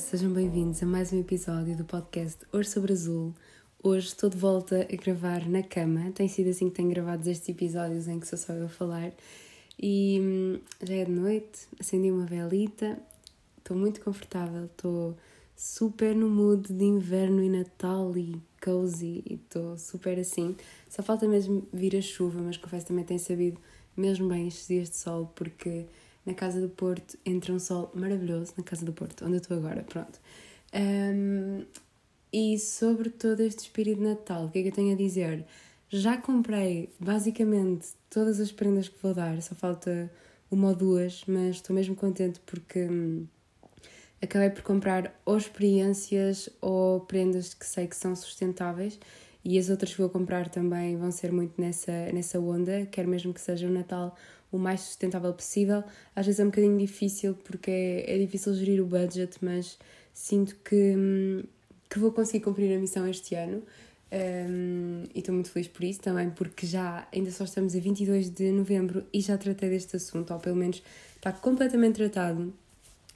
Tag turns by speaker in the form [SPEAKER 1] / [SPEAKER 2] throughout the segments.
[SPEAKER 1] Sejam bem-vindos a mais um episódio do podcast Hoje sobre Azul. Hoje estou de volta a gravar na cama. Tem sido assim que tenho gravado estes episódios em que sou só eu a falar. E hum, já é de noite, acendi uma velita, estou muito confortável, estou super no mood de inverno e Natal e cozy e estou super assim. Só falta mesmo vir a chuva, mas confesso também tenho sabido mesmo bem estes dias de sol porque na Casa do Porto entra um sol maravilhoso, na Casa do Porto, onde eu estou agora, pronto. Um, e sobre todo este espírito de Natal, o que é que eu tenho a dizer? Já comprei basicamente todas as prendas que vou dar, só falta uma ou duas, mas estou mesmo contente porque hum, acabei por comprar ou experiências ou prendas que sei que são sustentáveis e as outras que vou comprar também vão ser muito nessa, nessa onda, quero mesmo que seja o Natal o mais sustentável possível. Às vezes é um bocadinho difícil porque é, é difícil gerir o budget, mas sinto que, hum, que vou conseguir cumprir a missão este ano. Um, e estou muito feliz por isso também, porque já ainda só estamos a 22 de novembro e já tratei deste assunto, ou pelo menos está completamente tratado.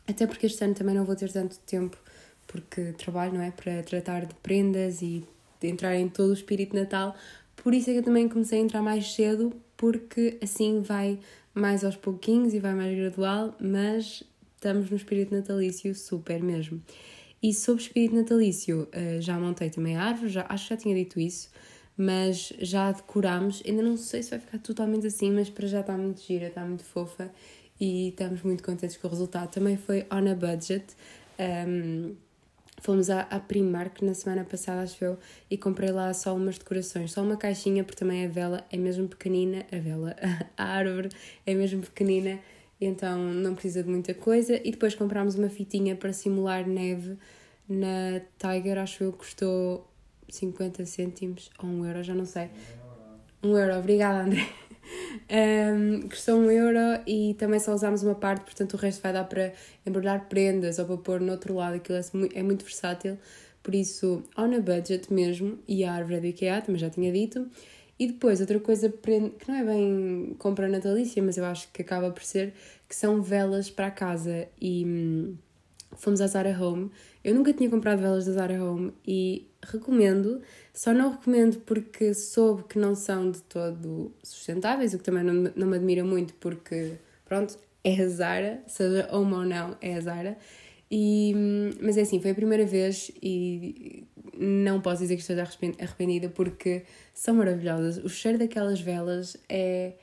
[SPEAKER 1] Até porque este ano também não vou ter tanto tempo, porque trabalho, não é? Para tratar de prendas e de entrar em todo o espírito Natal. Por isso é que eu também comecei a entrar mais cedo, porque assim vai mais aos pouquinhos e vai mais gradual, mas estamos no espírito natalício super mesmo. E sobre espírito natalício, eh, já montei também a árvore, já, acho que já tinha dito isso, mas já decorámos, ainda não sei se vai ficar totalmente assim, mas para já está muito gira, está muito fofa e estamos muito contentes com o resultado. Também foi on a budget. Um, Fomos à, à Primark na semana passada, acho eu, e comprei lá só umas decorações, só uma caixinha, porque também a vela é mesmo pequenina, a vela, a árvore é mesmo pequenina, então não precisa de muita coisa. E depois comprámos uma fitinha para simular neve na Tiger, acho eu, custou 50 cêntimos ou 1 euro, já não sei. 1 euro, obrigada André. Um, custou um euro e também só usámos uma parte, portanto o resto vai dar para embrulhar prendas ou para pôr no outro lado, aquilo é muito, é muito versátil, por isso on a budget mesmo, e a árvore é do IKEA, também já tinha dito. E depois, outra coisa que não é bem compra natalícia, mas eu acho que acaba por ser, que são velas para a casa. E hum, fomos à Zara Home. Eu nunca tinha comprado velas da Zara Home e recomendo, só não recomendo porque soube que não são de todo sustentáveis, o que também não, não me admira muito porque, pronto, é a Zara, seja home ou não, é a Zara. E, mas é assim, foi a primeira vez e não posso dizer que esteja arrependida porque são maravilhosas. O cheiro daquelas velas é.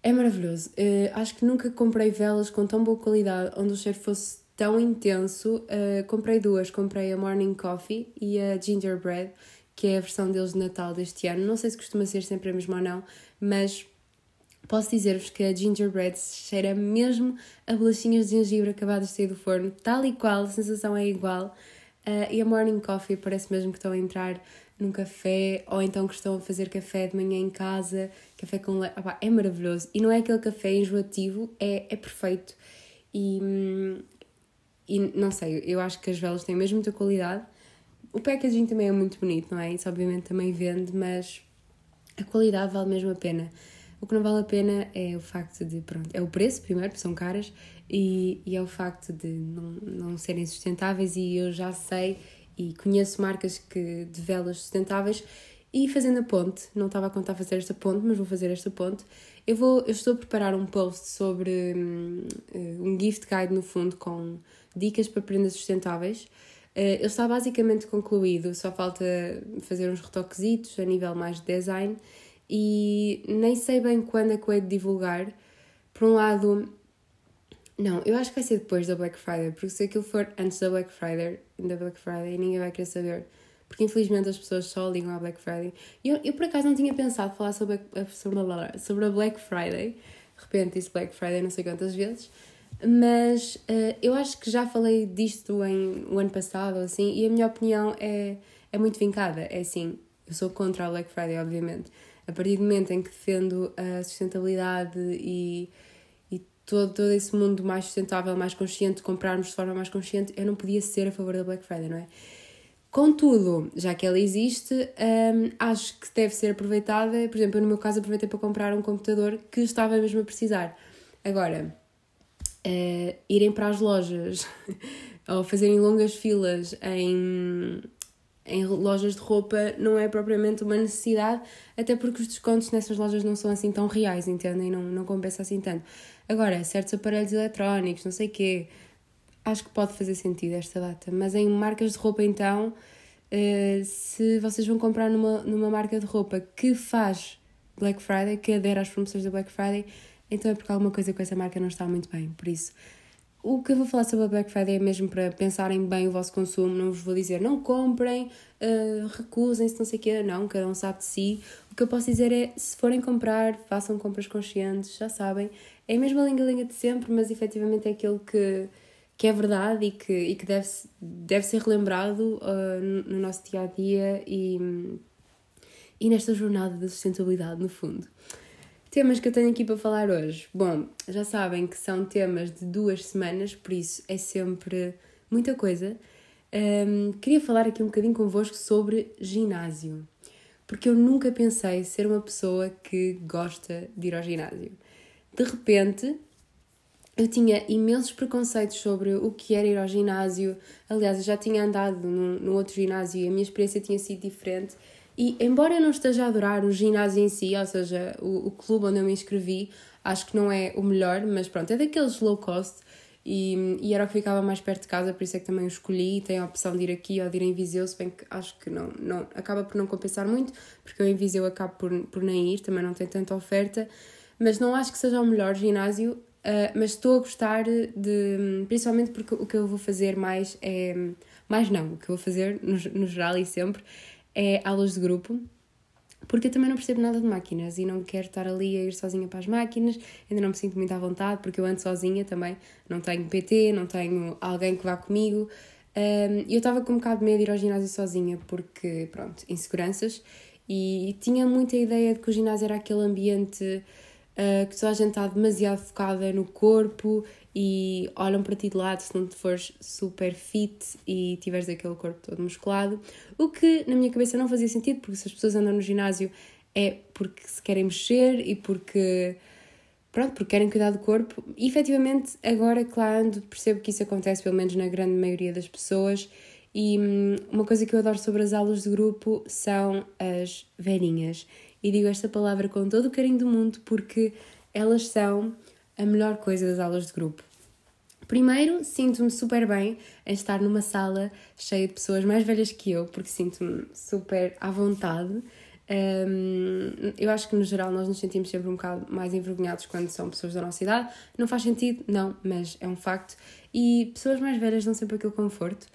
[SPEAKER 1] É maravilhoso. Uh, acho que nunca comprei velas com tão boa qualidade, onde o cheiro fosse tão intenso. Uh, comprei duas, comprei a Morning Coffee e a Gingerbread, que é a versão deles de Natal deste ano. Não sei se costuma ser sempre a mesma ou não, mas posso dizer-vos que a Gingerbread cheira mesmo a bolachinhas de gengibre acabadas de sair do forno, tal e qual, a sensação é igual. Uh, e a Morning Coffee parece mesmo que estão a entrar num café ou então que estão a fazer café de manhã em casa, café com leite. é maravilhoso. E não é aquele café enjoativo, é, é perfeito. E, hum, e não sei, eu acho que as velas têm mesmo muita qualidade. O packaging também é muito bonito, não é? Isso obviamente também vende, mas a qualidade vale mesmo a pena. O que não vale a pena é o facto de, pronto, é o preço primeiro, porque são caras, e, e é o facto de não, não serem sustentáveis e eu já sei e conheço marcas que, de velas sustentáveis e fazendo a ponte, não estava a contar fazer esta ponte, mas vou fazer esta ponte. Eu, vou, eu estou a preparar um post sobre um, um gift guide no fundo com dicas para prendas sustentáveis. Uh, ele está basicamente concluído, só falta fazer uns retoquezitos a nível mais de design e nem sei bem quando é que eu hei de divulgar. Por um lado, não, eu acho que vai ser depois da Black Friday, porque se aquilo for antes da Black Friday, da Black Friday, ninguém vai querer saber. Porque infelizmente as pessoas só ligam à Black Friday. Eu, eu por acaso não tinha pensado falar sobre, a, sobre a Black Friday. De repente disse Black Friday não sei quantas vezes. Mas uh, eu acho que já falei disto em o ano passado, assim, e a minha opinião é, é muito vincada. É assim, eu sou contra a Black Friday, obviamente. A partir do momento em que defendo a sustentabilidade e, e todo, todo esse mundo mais sustentável, mais consciente, comprarmos de forma mais consciente, eu não podia ser a favor da Black Friday, não é? Contudo, já que ela existe, um, acho que deve ser aproveitada. Por exemplo, eu no meu caso aproveitei para comprar um computador que estava mesmo a precisar. Agora, uh, irem para as lojas ou fazerem longas filas em, em lojas de roupa não é propriamente uma necessidade, até porque os descontos nessas lojas não são assim tão reais, entendem? Não, não compensa assim tanto. Agora, certos aparelhos eletrónicos, não sei o quê, acho que pode fazer sentido esta data. Mas em marcas de roupa, então, uh, se vocês vão comprar numa, numa marca de roupa que faz Black Friday, que adere às promoções da Black Friday, então é porque alguma coisa com essa marca não está muito bem. Por isso, o que eu vou falar sobre a Black Friday é mesmo para pensarem bem o vosso consumo. Não vos vou dizer não comprem, uh, recusem-se, não sei o quê. Não, cada um sabe de si. O que eu posso dizer é, se forem comprar, façam compras conscientes, já sabem. É a mesma linha-linha de sempre, mas efetivamente é aquilo que, que é verdade e que, e que deve, deve ser relembrado uh, no, no nosso dia-a-dia -dia e, e nesta jornada da sustentabilidade, no fundo. Temas que eu tenho aqui para falar hoje. Bom, já sabem que são temas de duas semanas, por isso é sempre muita coisa. Um, queria falar aqui um bocadinho convosco sobre ginásio, porque eu nunca pensei ser uma pessoa que gosta de ir ao ginásio. De repente, eu tinha imensos preconceitos sobre o que era ir ao ginásio. Aliás, eu já tinha andado no, no outro ginásio e a minha experiência tinha sido diferente. E embora eu não esteja a adorar o ginásio em si, ou seja, o, o clube onde eu me inscrevi, acho que não é o melhor, mas pronto, é daqueles low cost e, e era o que ficava mais perto de casa, por isso é que também o escolhi. Tenho a opção de ir aqui ou de ir em Viseu, se bem que acho que não, não acaba por não compensar muito, porque eu em Viseu acabo por, por nem ir, também não tem tanta oferta, mas não acho que seja o melhor ginásio. Uh, mas estou a gostar de. Principalmente porque o que eu vou fazer mais é. Mais não, o que eu vou fazer no, no geral e sempre é aulas de grupo, porque eu também não percebo nada de máquinas e não quero estar ali a ir sozinha para as máquinas, ainda não me sinto muito à vontade, porque eu ando sozinha também, não tenho PT, não tenho alguém que vá comigo. E eu estava com um bocado de medo de ir ao ginásio sozinha, porque, pronto, inseguranças, e tinha muita ideia de que o ginásio era aquele ambiente uh, que toda a gente está demasiado focada no corpo e olham para ti de lado se não te fores super fit e tiveres aquele corpo todo musculado. O que na minha cabeça não fazia sentido, porque se as pessoas andam no ginásio é porque se querem mexer e porque. Pronto, porque querem cuidar do corpo. E efetivamente, agora ando, percebo que isso acontece, pelo menos na grande maioria das pessoas. E hum, uma coisa que eu adoro sobre as aulas de grupo são as velhinhas. E digo esta palavra com todo o carinho do mundo porque elas são a melhor coisa das aulas de grupo. Primeiro, sinto-me super bem em estar numa sala cheia de pessoas mais velhas que eu, porque sinto-me super à vontade. Um, eu acho que no geral nós nos sentimos sempre um bocado mais envergonhados quando são pessoas da nossa idade. Não faz sentido, não, mas é um facto. E pessoas mais velhas dão sempre aquele conforto.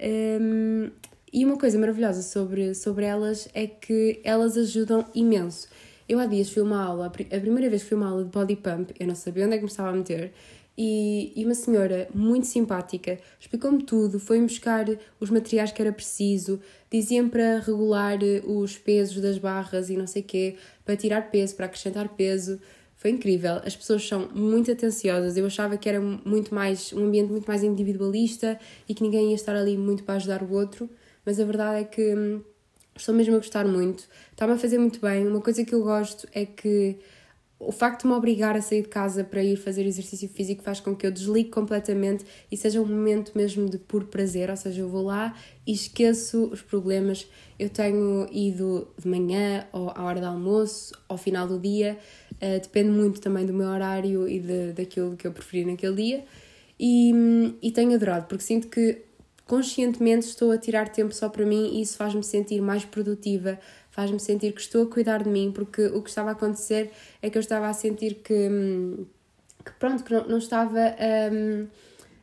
[SPEAKER 1] Um, e uma coisa maravilhosa sobre, sobre elas é que elas ajudam imenso. Eu há dias fui uma aula, a primeira vez que fui uma aula de body pump, eu não sabia onde é que me estava a meter, e, e uma senhora muito simpática explicou-me tudo, foi-me buscar os materiais que era preciso, dizia-me para regular os pesos das barras e não sei quê, para tirar peso, para acrescentar peso. Foi incrível, as pessoas são muito atenciosas. Eu achava que era muito mais um ambiente muito mais individualista e que ninguém ia estar ali muito para ajudar o outro, mas a verdade é que hum, estou mesmo a gostar muito, está-me a fazer muito bem. Uma coisa que eu gosto é que o facto de me obrigar a sair de casa para ir fazer exercício físico faz com que eu desligue completamente e seja um momento mesmo de puro prazer, ou seja, eu vou lá e esqueço os problemas. Eu tenho ido de manhã ou à hora do almoço, ao final do dia, uh, depende muito também do meu horário e de, daquilo que eu preferi naquele dia. E, e tenho adorado, porque sinto que conscientemente estou a tirar tempo só para mim e isso faz-me sentir mais produtiva, faz-me sentir que estou a cuidar de mim, porque o que estava a acontecer é que eu estava a sentir que, hum, que pronto, que não, não estava um,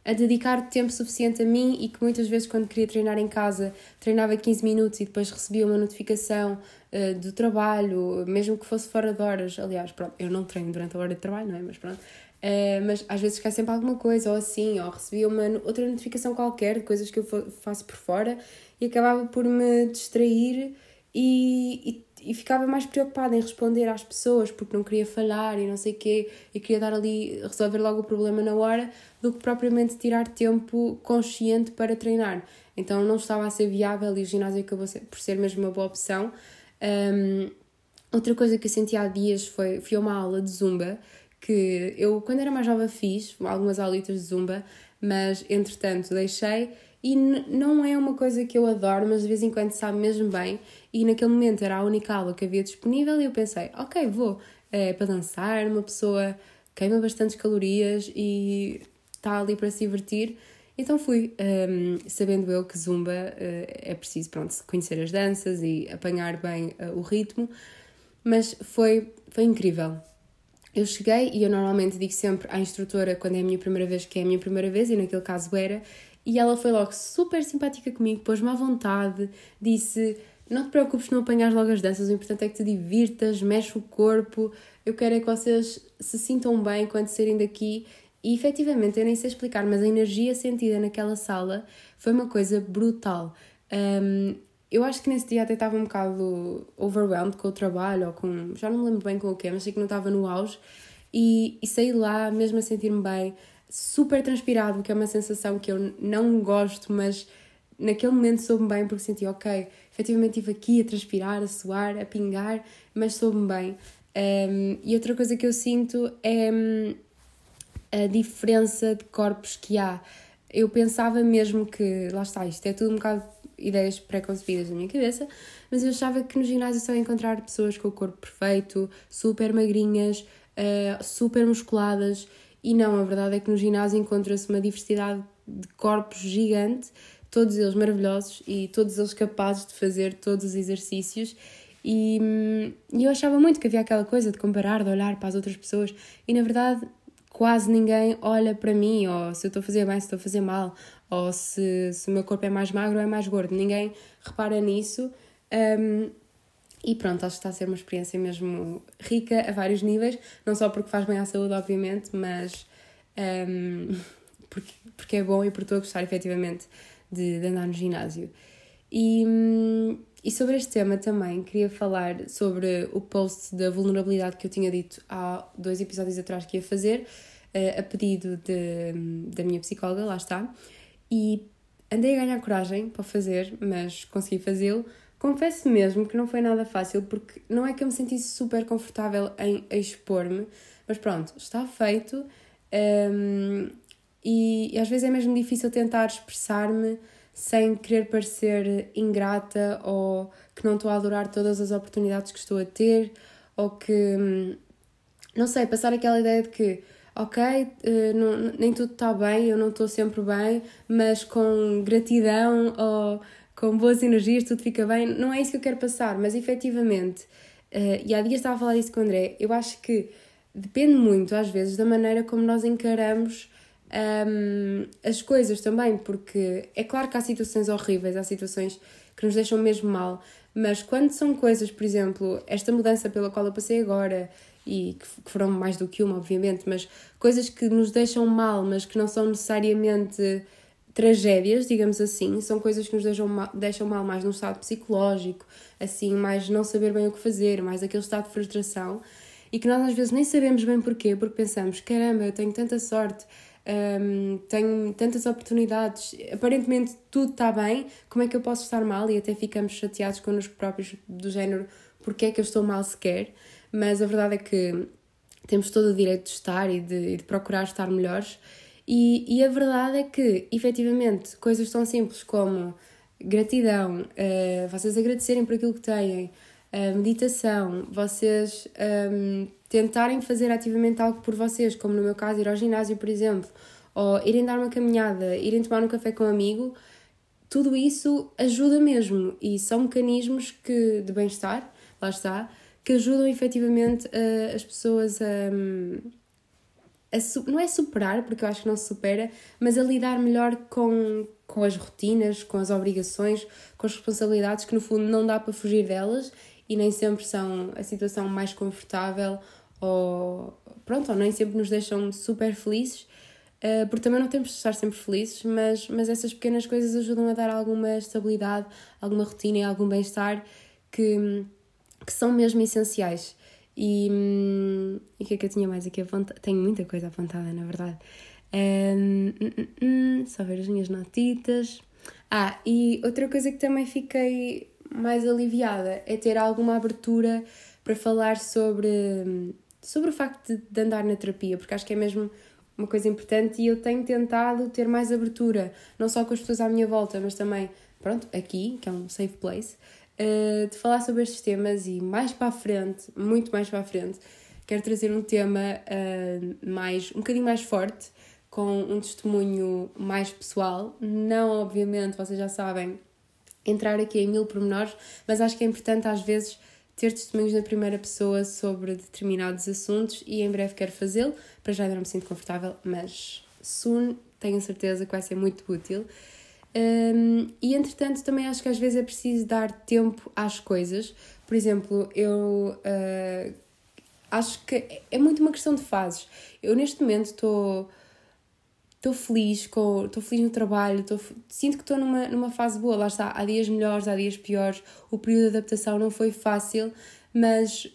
[SPEAKER 1] a dedicar tempo suficiente a mim e que muitas vezes quando queria treinar em casa treinava 15 minutos e depois recebia uma notificação uh, do trabalho, mesmo que fosse fora de horas. Aliás, pronto, eu não treino durante a hora de trabalho, não é? Mas pronto. Uh, mas às vezes cai sempre alguma coisa, ou assim, ou recebia uma outra notificação qualquer de coisas que eu faço por fora e acabava por me distrair e, e, e, ficava mais preocupada em responder às pessoas porque não queria falhar e não sei o quê e queria dar ali, resolver logo o problema na hora do que propriamente tirar tempo consciente para treinar. Então não estava a ser viável e o ginásio acabou por ser mesmo uma boa opção. Um, outra coisa que eu senti há dias foi, fui a uma aula de zumba que eu, quando era mais jovem, fiz algumas aulitas de zumba, mas entretanto deixei e não é uma coisa que eu adoro, mas de vez em quando sabe mesmo bem. E naquele momento era a única aula que havia disponível e eu pensei, ok, vou. É para dançar, uma pessoa queima bastantes calorias e está ali para se divertir. Então fui, um, sabendo eu que zumba uh, é preciso, pronto, conhecer as danças e apanhar bem uh, o ritmo, mas foi, foi incrível. Eu cheguei e eu normalmente digo sempre à instrutora quando é a minha primeira vez que é a minha primeira vez, e naquele caso era, e ela foi logo super simpática comigo, pôs-me à vontade, disse: Não te preocupes, não apanhas logo as danças, o importante é que te divirtas, mexe o corpo. Eu quero é que vocês se sintam bem quando saírem daqui. E efetivamente, eu nem sei explicar, mas a energia sentida naquela sala foi uma coisa brutal. Um, eu acho que nesse dia até estava um bocado overwhelmed com o trabalho, ou com. já não me lembro bem com o quê, mas sei que não estava no auge. E, e saí lá mesmo a sentir-me bem, super transpirado, que é uma sensação que eu não gosto, mas naquele momento soube-me bem porque senti, ok, efetivamente estive aqui a transpirar, a suar, a pingar, mas soube-me bem. Um, e outra coisa que eu sinto é hum, a diferença de corpos que há. Eu pensava mesmo que, lá está, isto é tudo um bocado ideias pré-concebidas na minha cabeça, mas eu achava que no ginásio só ia encontrar pessoas com o corpo perfeito, super magrinhas, uh, super musculadas, e não, a verdade é que no ginásio encontra-se uma diversidade de corpos gigante, todos eles maravilhosos e todos eles capazes de fazer todos os exercícios. E, hum, e eu achava muito que havia aquela coisa de comparar, de olhar para as outras pessoas, e na verdade quase ninguém olha para mim, ou se eu estou a fazer bem, se estou a fazer mal, ou se, se o meu corpo é mais magro ou é mais gordo. Ninguém repara nisso. Um, e pronto, acho que está a ser uma experiência mesmo rica a vários níveis, não só porque faz bem à saúde, obviamente, mas um, porque, porque é bom e porque estou a gostar efetivamente de, de andar no ginásio. E, hum, e sobre este tema também queria falar sobre o post da vulnerabilidade que eu tinha dito há dois episódios atrás que ia fazer, uh, a pedido de, da minha psicóloga, lá está. E andei a ganhar coragem para fazer, mas consegui fazê-lo. Confesso mesmo que não foi nada fácil, porque não é que eu me sentisse super confortável em expor-me, mas pronto, está feito. Um, ehm, e, e às vezes é mesmo difícil tentar expressar-me sem querer parecer ingrata ou que não estou a adorar todas as oportunidades que estou a ter ou que, não sei, passar aquela ideia de que, ok, eh, não, nem tudo está bem, eu não estou sempre bem, mas com gratidão ou com boas energias tudo fica bem. Não é isso que eu quero passar, mas efetivamente, eh, e há dias estava a falar isso com o André, eu acho que depende muito, às vezes, da maneira como nós encaramos um, as coisas também, porque é claro que há situações horríveis, há situações que nos deixam mesmo mal, mas quando são coisas, por exemplo, esta mudança pela qual eu passei agora, e que foram mais do que uma, obviamente, mas coisas que nos deixam mal, mas que não são necessariamente tragédias, digamos assim, são coisas que nos deixam mal, deixam mal mais num estado psicológico, assim, mais não saber bem o que fazer, mais aquele estado de frustração, e que nós às vezes nem sabemos bem porquê, porque pensamos, caramba, eu tenho tanta sorte, um, tenho tantas oportunidades, aparentemente tudo está bem, como é que eu posso estar mal? E até ficamos chateados connosco próprios, do género, porque é que eu estou mal sequer? Mas a verdade é que temos todo o direito de estar e de, de procurar estar melhores. E, e, a verdade é que, efetivamente, coisas tão simples como gratidão, uh, vocês agradecerem por aquilo que têm, uh, meditação, vocês um, tentarem fazer ativamente algo por vocês, como no meu caso, ir ao ginásio, por exemplo, ou irem dar uma caminhada, irem tomar um café com um amigo, tudo isso ajuda mesmo. E são mecanismos que, de bem-estar, lá está, que ajudam efetivamente uh, as pessoas a, a, não é superar, porque eu acho que não se supera, mas a lidar melhor com, com as rotinas, com as obrigações, com as responsabilidades que no fundo não dá para fugir delas e nem sempre são a situação mais confortável ou pronto, ou nem sempre nos deixam super felizes, uh, porque também não temos de estar sempre felizes, mas, mas essas pequenas coisas ajudam a dar alguma estabilidade, alguma rotina e algum bem-estar que, que são mesmo essenciais. E, hum, e o que é que eu tinha mais aqui apontada? Tenho muita coisa apontada, na verdade. Um, um, um, só ver as minhas notitas. Ah, e outra coisa que também fiquei mais aliviada é ter alguma abertura para falar sobre hum, sobre o facto de, de andar na terapia, porque acho que é mesmo uma coisa importante e eu tenho tentado ter mais abertura, não só com as pessoas à minha volta, mas também, pronto, aqui, que é um safe place, uh, de falar sobre estes temas e mais para a frente, muito mais para a frente, quero trazer um tema uh, mais, um bocadinho mais forte, com um testemunho mais pessoal. Não, obviamente, vocês já sabem, entrar aqui em mil pormenores, mas acho que é importante às vezes ter testemunhos na primeira pessoa sobre determinados assuntos e em breve quero fazê-lo. Para já ainda não me sinto confortável, mas soon tenho certeza que vai ser muito útil. Um, e entretanto, também acho que às vezes é preciso dar tempo às coisas. Por exemplo, eu uh, acho que é muito uma questão de fases. Eu neste momento estou estou feliz estou feliz no trabalho tô, sinto que estou numa, numa fase boa lá está há dias melhores há dias piores o período de adaptação não foi fácil mas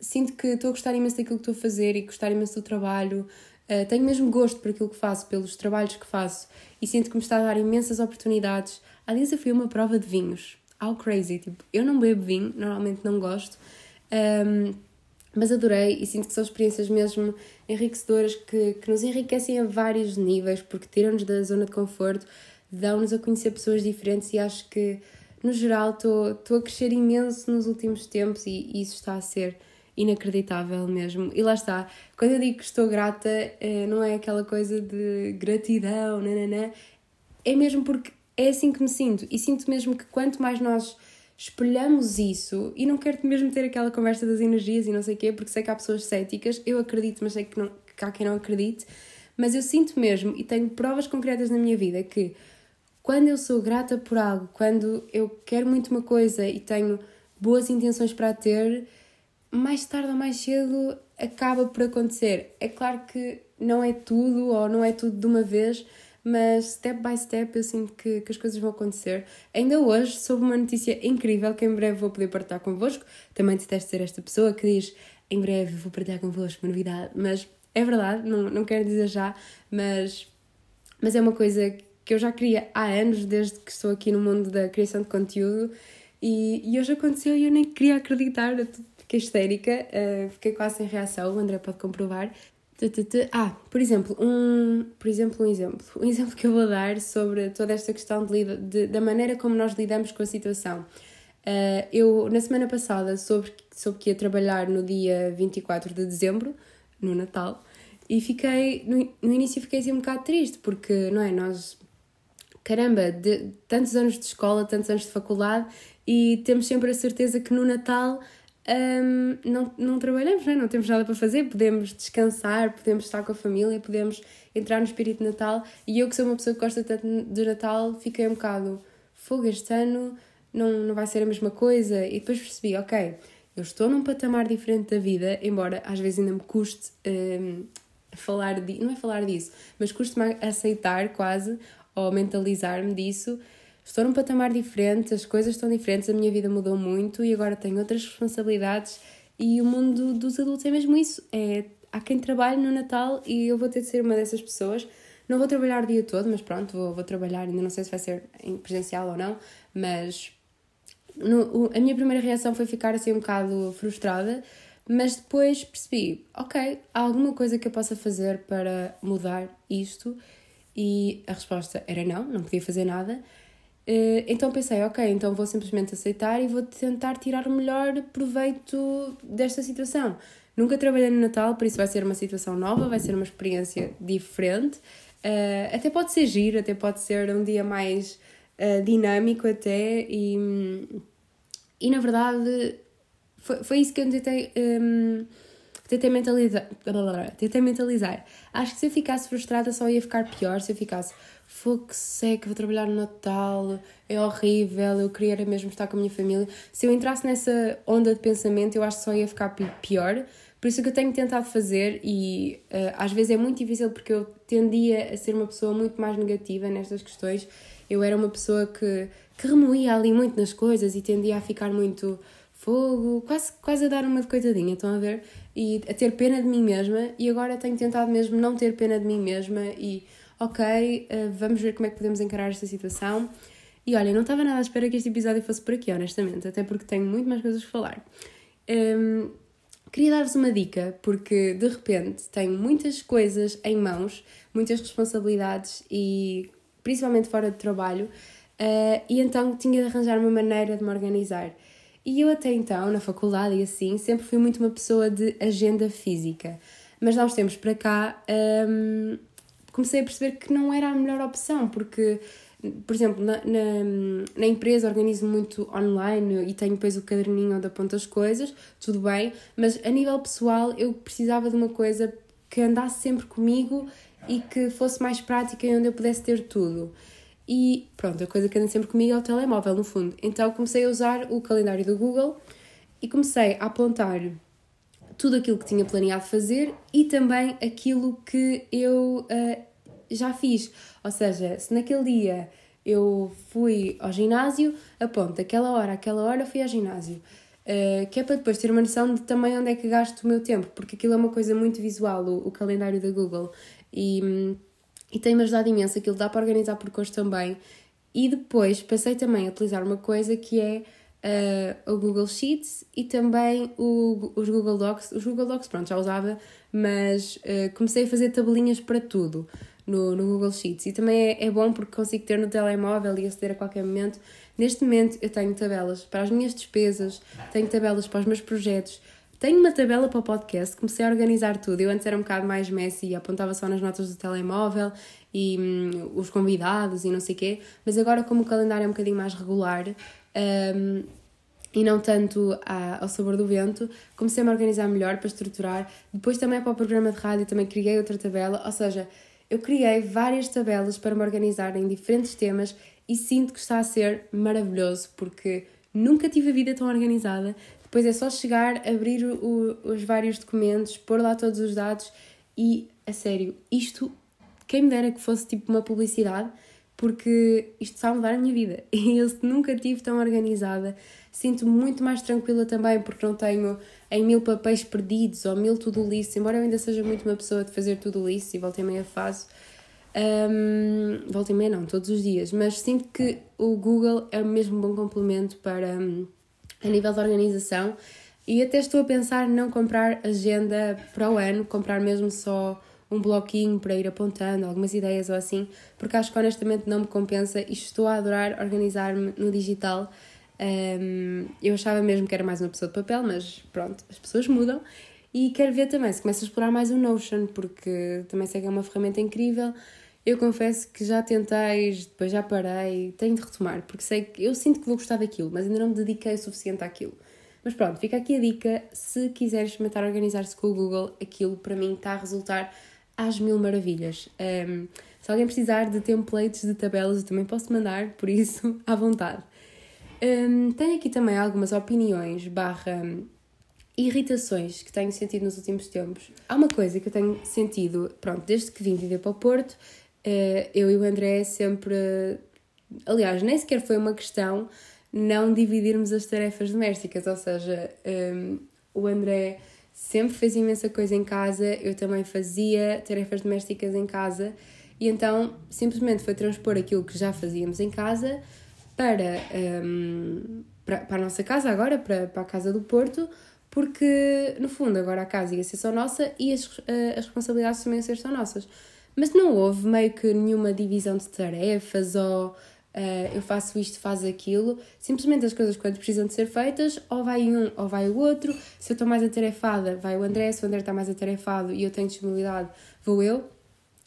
[SPEAKER 1] sinto que estou a gostar imenso daquilo que estou a fazer e gostar imenso do trabalho uh, tenho mesmo gosto por aquilo que faço pelos trabalhos que faço e sinto que me está a dar imensas oportunidades. Há dias eu fui a uma prova de vinhos how crazy tipo eu não bebo vinho normalmente não gosto um, mas adorei e sinto que são experiências mesmo enriquecedoras que, que nos enriquecem a vários níveis, porque tiram-nos da zona de conforto, dão-nos a conhecer pessoas diferentes e acho que, no geral, estou a crescer imenso nos últimos tempos e, e, isso está a ser inacreditável mesmo. E lá está, quando eu digo que estou grata, eh, não é aquela coisa de gratidão, nananã, é mesmo porque é assim que me sinto. E sinto mesmo que quanto mais nós espelhamos isso e não quero mesmo ter aquela conversa das energias e não sei o quê, porque sei que há pessoas céticas, eu acredito, mas sei que, não, que há quem não acredite, mas eu sinto mesmo e tenho provas concretas na minha vida que quando eu sou grata por algo, quando eu quero muito uma coisa e tenho boas intenções para a ter, mais tarde ou mais cedo acaba por acontecer. É claro que não é tudo ou não é tudo de uma vez, mas step by step eu sinto que, que as coisas vão acontecer. Ainda hoje soube uma notícia incrível que em breve vou poder partilhar convosco. Também detesto ser esta pessoa que diz em breve vou partilhar convosco uma novidade, mas é verdade, não, não quero dizer já, mas, mas é uma coisa que eu já queria há anos, desde que estou aqui no mundo da criação de conteúdo, e, e hoje aconteceu e eu nem queria acreditar, fiquei histérica, uh, fiquei quase sem reação, o André pode comprovar, ah, por exemplo, um, por exemplo, um exemplo. Um exemplo que eu vou dar sobre toda esta questão de, de da maneira como nós lidamos com a situação. Uh, eu, na semana passada, soube, soube que ia trabalhar no dia 24 de dezembro, no Natal, e fiquei, no, no início fiquei assim um bocado triste, porque, não é, nós, caramba, de, tantos anos de escola, tantos anos de faculdade, e temos sempre a certeza que no Natal um, não, não trabalhamos, não, é? não temos nada para fazer, podemos descansar, podemos estar com a família, podemos entrar no espírito de Natal. E eu, que sou uma pessoa que gosta tanto de Natal, fiquei um bocado fogo este ano, não, não vai ser a mesma coisa. E depois percebi, ok, eu estou num patamar diferente da vida, embora às vezes ainda me custe um, falar de, não é falar disso, mas custe-me aceitar quase ou mentalizar-me disso estou num patamar diferente, as coisas estão diferentes, a minha vida mudou muito e agora tenho outras responsabilidades e o mundo dos adultos é mesmo isso. É, há quem trabalhe no Natal e eu vou ter de ser uma dessas pessoas. Não vou trabalhar o dia todo, mas pronto, vou, vou trabalhar, ainda não sei se vai ser em presencial ou não, mas no, a minha primeira reação foi ficar assim um bocado frustrada, mas depois percebi, ok, há alguma coisa que eu possa fazer para mudar isto? E a resposta era não, não podia fazer nada. Eh, então pensei, ok, então vou simplesmente aceitar e vou tentar tirar o melhor proveito desta situação. Nunca trabalhei no Natal, por isso vai ser uma situação nova, vai ser uma experiência diferente. Uh, até pode ser giro, até pode ser um dia mais uh, dinâmico até e, e na verdade foi, foi isso que eu tentei, um, tentei, mentalizar, tentei mentalizar. Acho que se eu ficasse frustrada só ia ficar pior se eu ficasse fogo que seca, vou trabalhar no Natal, é horrível, eu queria mesmo estar com a minha família. Se eu entrasse nessa onda de pensamento, eu acho que só ia ficar pior. Por isso é que eu tenho tentado fazer, e uh, às vezes é muito difícil porque eu tendia a ser uma pessoa muito mais negativa nestas questões. Eu era uma pessoa que, que remoía ali muito nas coisas e tendia a ficar muito fogo, quase, quase a dar uma de coitadinha, estão a ver? E a ter pena de mim mesma, e agora tenho tentado mesmo não ter pena de mim mesma e ok, uh, vamos ver como é que podemos encarar esta situação. E olha, não estava nada à espera que este episódio fosse por aqui, honestamente, até porque tenho muito mais coisas a falar. Um, queria dar-vos uma dica, porque de repente tenho muitas coisas em mãos, muitas responsabilidades e principalmente fora de trabalho, uh, e então tinha de arranjar uma maneira de me organizar. E eu até então, na faculdade e assim, sempre fui muito uma pessoa de agenda física. Mas há uns tempos para cá um, comecei a perceber que não era a melhor opção, porque, por exemplo, na, na, na, empresa organizo muito online e tenho depois o caderninho onde aponto as coisas, tudo bem, mas a nível pessoal eu precisava de uma coisa que andasse sempre comigo e que fosse mais prática e onde eu pudesse ter tudo. E pronto, a coisa que anda sempre comigo é o telemóvel, no fundo. Então comecei a usar o calendário do Google e comecei a apontar tudo aquilo que tinha planeado fazer e também aquilo que eu uh, já fiz. Ou seja, se naquele dia eu fui ao ginásio, aponto aquela hora, aquela hora fui ao ginásio. Uh, que é para depois ter uma noção de também onde é que gasto o meu tempo, porque aquilo é uma coisa muito visual, o, o calendário da Google. E. E tem-me ajudado imenso. Aquilo dá para organizar por cores também. E depois passei também a utilizar uma coisa que é uh, o Google Sheets e também o, os Google Docs. Os Google Docs, pronto, já usava, mas uh, comecei a fazer tabelinhas para tudo no, no Google Sheets. E também é, é bom porque consigo ter no telemóvel e aceder a qualquer momento. Neste momento eu tenho tabelas para as minhas despesas, tenho tabelas para os meus projetos, tenho uma tabela para o podcast, comecei a organizar tudo. Eu antes era um bocado mais messy e apontava só nas notas do telemóvel e hum, os convidados e não sei o quê, mas agora, como o calendário é um bocadinho mais regular um, e não tanto à, ao sabor do vento, comecei a me organizar melhor para estruturar. Depois, também para o programa de rádio, também criei outra tabela, ou seja, eu criei várias tabelas para me organizar em diferentes temas e sinto que está a ser maravilhoso porque nunca tive a vida tão organizada. Depois é só chegar, abrir o, os vários documentos, pôr lá todos os dados e, a sério, isto, quem me dera que fosse tipo uma publicidade, porque isto está a mudar a minha vida. E eu nunca tive tão organizada. Sinto-me muito mais tranquila também, porque não tenho em mil papéis perdidos ou mil tudo listo, embora eu ainda seja muito uma pessoa de fazer tudo listo e volta e meia faço. Um, volta e meia não, todos os dias, mas sinto que o Google é mesmo um bom complemento para. Um, a nível de organização. E até estou a pensar não comprar agenda para o ano, comprar mesmo só um bloquinho para ir apontando algumas ideias ou assim, porque acho que honestamente não me compensa e estou a adorar organizar-me no digital. Um, eu achava mesmo que era mais uma pessoa de papel, mas pronto, as pessoas mudam. E quero ver também se começo a explorar mais o Notion, porque também sei que é uma ferramenta incrível. Eu confesso que já tentei, depois já parei, tenho de retomar, porque sei que eu sinto que vou gostar daquilo, mas ainda não me dediquei o suficiente àquilo. Mas pronto, fica aqui a dica: se quiseres experimentar organizar-se com o Google, aquilo para mim está a resultar às mil maravilhas. Um, se alguém precisar de templates de tabelas, eu também posso mandar, por isso, à vontade. Um, tenho aqui também algumas opiniões barra irritações que tenho sentido nos últimos tempos. Há uma coisa que eu tenho sentido, pronto, desde que vim viver para o Porto, eh, eu e o André sempre. Aliás, nem sequer foi uma questão não dividirmos as tarefas domésticas, ou seja, um, o André sempre fez imensa coisa em casa, eu também fazia tarefas domésticas em casa, e então simplesmente foi transpor aquilo que já fazíamos em casa para, um, para, para, a nossa casa agora, para, para a casa do Porto, porque no fundo agora a casa ia ser só nossa e as, eh, as responsabilidades também iam ser só nossas. Mas não houve meio que nenhuma divisão de tarefas ou uh, eu faço isto, faz aquilo. Simplesmente as coisas, quando precisam de ser feitas, ou vai um ou vai o outro. Se eu estou mais atarefada, vai o André. Se o André está mais atarefado e eu tenho disponibilidade, vou eu.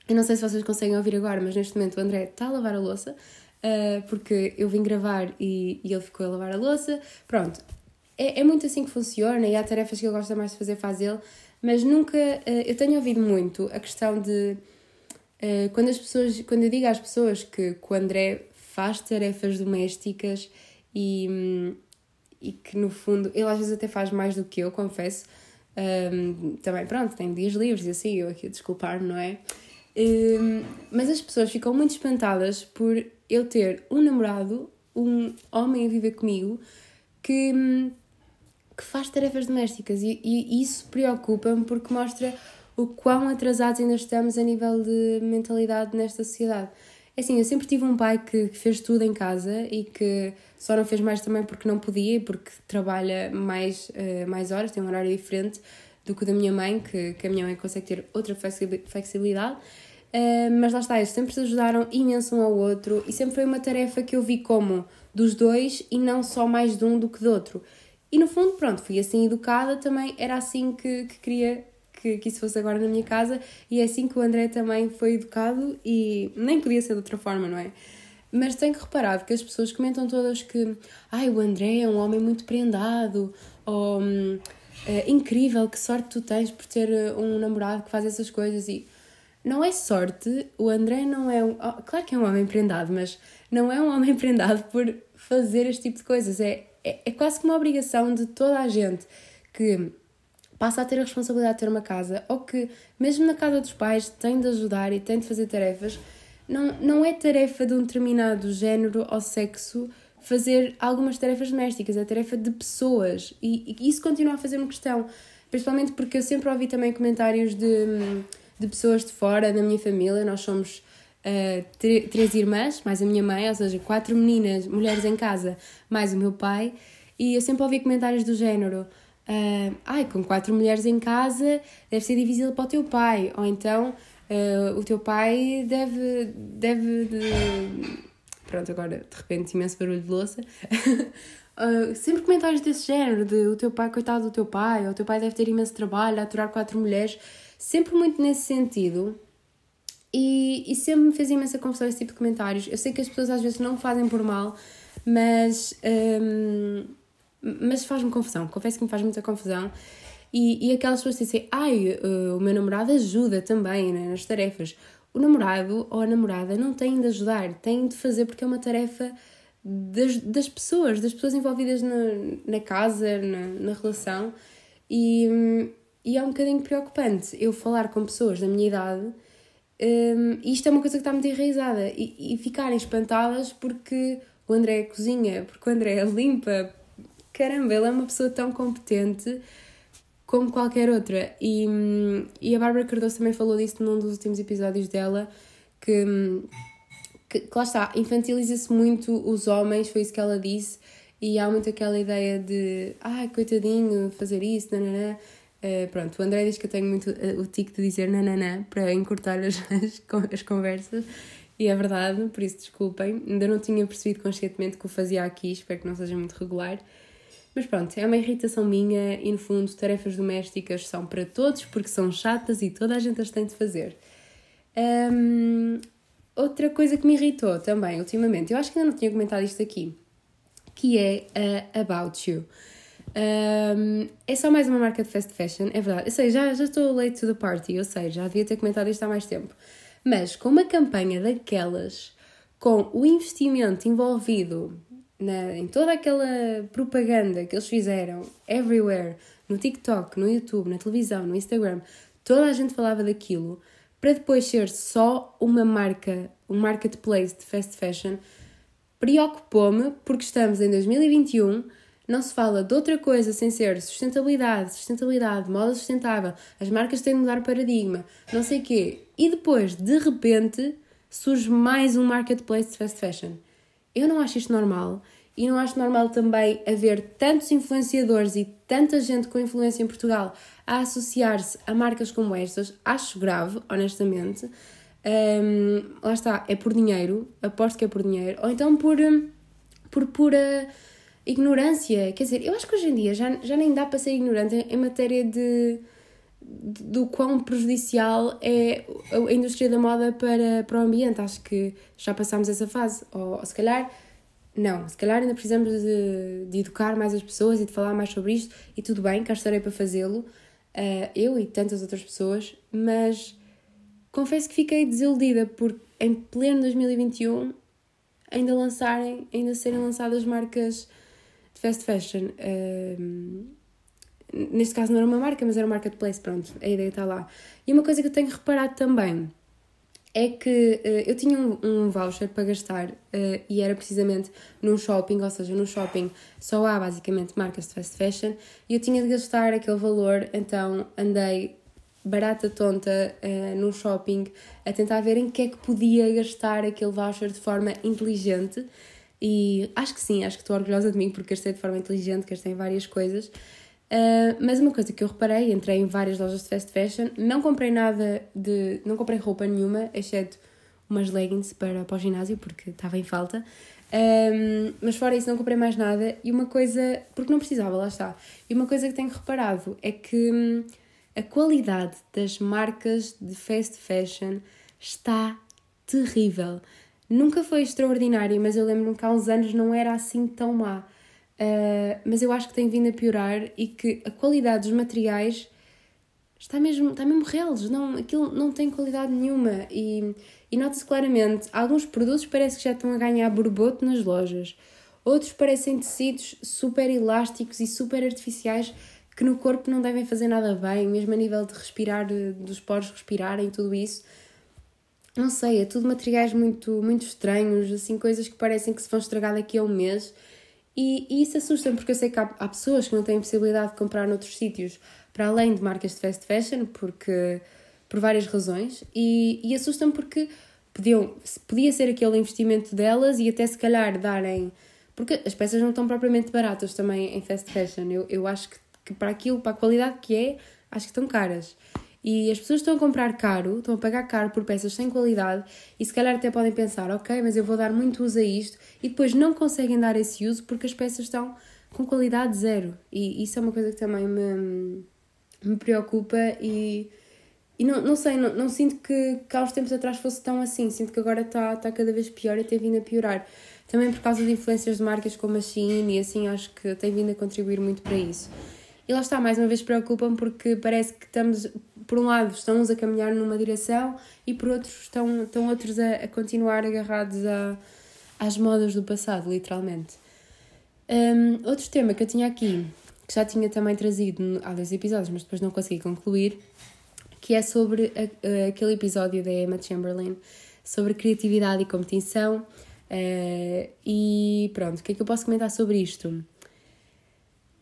[SPEAKER 1] Eu não sei se vocês conseguem ouvir agora, mas neste momento o André está a lavar a louça. Uh, porque eu vim gravar e, e ele ficou a lavar a louça. Pronto, é, é muito assim que funciona e há tarefas que ele gosta mais de fazer, faz ele, mas nunca. Uh, eu tenho ouvido muito a questão de eh, quando as pessoas, quando eu digo às pessoas que, que o André faz tarefas domésticas e, e que no fundo ele às vezes até faz mais do que eu, confesso. Um, também, pronto, tem dias livres e assim, eu aqui a desculpar, não é? Um, mas as pessoas ficam muito espantadas por eu ter um namorado, um homem a viver comigo, que, que faz tarefas domésticas e, e isso preocupa-me porque mostra o quão atrasados ainda estamos a nível de mentalidade nesta sociedade. É assim, eu sempre tive um pai que, fez tudo em casa e que só não fez mais também porque não podia, porque trabalha mais, uh, mais horas, tem um horário diferente do que o da minha mãe, que, que a minha mãe consegue ter outra flexibilidade. Uh, mas lá está, eles sempre se ajudaram imenso um ao outro e sempre foi uma tarefa que eu vi como dos dois e não só mais de um do que do outro. E no fundo, pronto, fui assim educada também, era assim que, que queria que, que isso fosse agora na minha casa e é assim que o André também foi educado e nem podia ser de outra forma, não é? Mas tenho que reparar que as pessoas comentam todas que ai, o André é um homem muito prendado ou hum, é, incrível, que sorte tu tens por ter eh, um namorado que faz essas coisas e não é sorte, o André não é um. Oh, claro que é um homem prendado, mas não é um homem prendado por fazer este tipo de coisas. É, é, é quase que uma obrigação de toda a gente que passa a ter a responsabilidade de ter uma casa, ou que, mesmo na casa dos pais, tem de ajudar e tem de fazer tarefas, não, não é tarefa de um determinado género ou sexo fazer algumas tarefas domésticas, é tarefa de pessoas. E, e isso continua a fazer-me questão, principalmente porque eu sempre ouvi também comentários de, de pessoas de fora da minha família. Nós somos uh, três irmãs, mais a minha mãe, ou seja, quatro meninas, mulheres em casa, mais o meu pai. E eu sempre ouvi comentários do género: Uh, ai, com quatro mulheres em casa deve ser difícil para o teu pai, ou então uh, o teu pai deve. deve de... Pronto, agora de repente imenso barulho de louça. uh, sempre comentários desse género, de o teu pai, coitado do teu pai, ou o teu pai deve ter imenso trabalho aturar quatro mulheres, sempre muito nesse sentido. E, e sempre me fez imensa confusão esse tipo de comentários. Eu sei que as pessoas às vezes não fazem por mal, mas. Um, mas faz-me confusão, confesso que me faz muita confusão. E, e aquelas pessoas dizem, ai, uh, o meu namorado ajuda também né, nas tarefas. O namorado ou a namorada não têm de ajudar, têm de fazer porque é uma tarefa das, das pessoas, das pessoas envolvidas na, na casa, na, na relação. E, e é um bocadinho preocupante eu falar com pessoas da minha idade um, e isto é uma coisa que está muito enraizada e, e ficarem espantadas porque o André cozinha, porque o André limpa, caramba, ele é uma pessoa tão competente como qualquer outra. E, e a Bárbara Cardoso também falou disso num dos últimos episódios dela, que, que, que lá está, infantiliza-se muito os homens, foi isso que ela disse, e há muito aquela ideia de, ah, coitadinho, fazer isso, nananã. Uh, pronto, o André diz que eu tenho muito uh, o tique de dizer nananã para encurtar as, as conversas, e é verdade, por isso desculpem. Ainda não tinha percebido conscientemente que o fazia aqui, espero que não seja muito regular. Mas pronto, é uma irritação minha e no fundo tarefas domésticas são para todos porque são chatas e toda a gente as tem de fazer. Um, outra coisa que me irritou também ultimamente, eu acho que ainda não tinha comentado isto aqui, que é a About You. Um, é só mais uma marca de fast fashion, é verdade. Eu sei, já, já estou late to the party, eu sei, já devia ter comentado isto há mais tempo. Mas com uma campanha daquelas, com o investimento envolvido na, em toda aquela propaganda que eles fizeram, everywhere, no TikTok, no YouTube, na televisão, no Instagram, toda a gente falava daquilo, para depois ser só uma marca, um marketplace de fast fashion, preocupou-me porque estamos em 2021, não se fala de outra coisa sem ser sustentabilidade, sustentabilidade, moda sustentável, as marcas têm de mudar paradigma, não sei o quê. E depois, de repente, surge mais um marketplace de fast fashion. Eu não acho isto normal e não acho normal também haver tantos influenciadores e tanta gente com influência em Portugal a associar-se a marcas como estas. Acho grave, honestamente. Um, lá está, é por dinheiro, aposto que é por dinheiro, ou então por, hum, por pura ignorância. Quer dizer, eu acho que hoje em dia já, já nem dá para ser ignorante em, matéria de, do quão prejudicial é a indústria da moda para, para o ambiente. Acho que já passámos essa fase, ou, ou se calhar não, se calhar ainda precisamos de, de, educar mais as pessoas e de falar mais sobre isto, e tudo bem, cá estarei para fazê-lo, uh, eu e tantas outras pessoas, mas confesso que fiquei desiludida por em pleno 2021 ainda lançarem, ainda serem lançadas marcas de fast fashion. Uh, neste caso não era uma marca, mas era um marketplace, pronto, a ideia está lá. E uma coisa que eu tenho reparado também é que uh, eu tinha um, um, voucher para gastar uh, e era precisamente num shopping, ou seja, num shopping só há basicamente marcas de fast fashion e eu tinha de gastar aquele valor, então andei barata tonta uh, num shopping a tentar ver em que é que podia gastar aquele voucher de forma inteligente. E acho que sim, acho que estou orgulhosa de mim porque gastei de forma inteligente, gastei em várias coisas. Uh, mas uma coisa que eu reparei, entrei em várias lojas de fast fashion, não comprei nada de. não comprei roupa nenhuma, exceto umas leggings para, para o ginásio, porque estava em falta. Um, mas fora isso, não comprei mais nada. E uma coisa. porque não precisava, lá está. E uma coisa que tenho reparado é que hum, a qualidade das marcas de fast fashion está terrível. Nunca foi extraordinária, mas eu lembro-me que há uns anos não era assim tão má. Uh, mas eu acho que tem vindo a piorar e que a qualidade dos materiais está mesmo, está mesmo reles, não, aquilo não tem qualidade nenhuma e, e nota-se claramente, alguns produtos parece que já estão a ganhar borboto nas lojas, outros parecem tecidos super elásticos e super artificiais que no corpo não devem fazer nada bem, mesmo a nível de respirar, dos poros respirarem, tudo isso. Não sei, é tudo materiais muito, muito estranhos, assim, coisas que parecem que se vão estragar daqui a um mês. E, e isso assusta-me porque eu sei que há, há pessoas que não têm possibilidade de comprar noutros sítios para além de marcas de fast fashion, porque por várias razões, e, e assusta-me porque podiam, podia ser aquele investimento delas e até se calhar darem. Porque as peças não estão propriamente baratas também em fast fashion. Eu, eu acho que, que para aquilo, para a qualidade que é, acho que estão caras. E as pessoas estão a comprar caro, estão a pagar caro por peças sem qualidade e se calhar até podem pensar, ok, mas eu vou dar muito uso a isto e depois não conseguem dar esse uso porque as peças estão com qualidade zero. E isso é uma coisa que também me, me preocupa e, e não, não sei, não, não sinto que, que há uns tempos atrás fosse tão assim, sinto que agora está tá cada vez pior e tem vindo a piorar. Também por causa de influências de marcas como a Shein e assim, acho que tem vindo a contribuir muito para isso. E lá está, mais uma vez preocupam porque parece que estamos, por um lado, estamos a caminhar numa direção e por outro estão, estão outros a, a continuar agarrados a, às modas do passado, literalmente. Um, outro tema que eu tinha aqui que já tinha também trazido há dois episódios, mas depois não consegui concluir, que é sobre a, aquele episódio da Emma Chamberlain sobre criatividade e competição. Uh, e pronto, o que é que eu posso comentar sobre isto?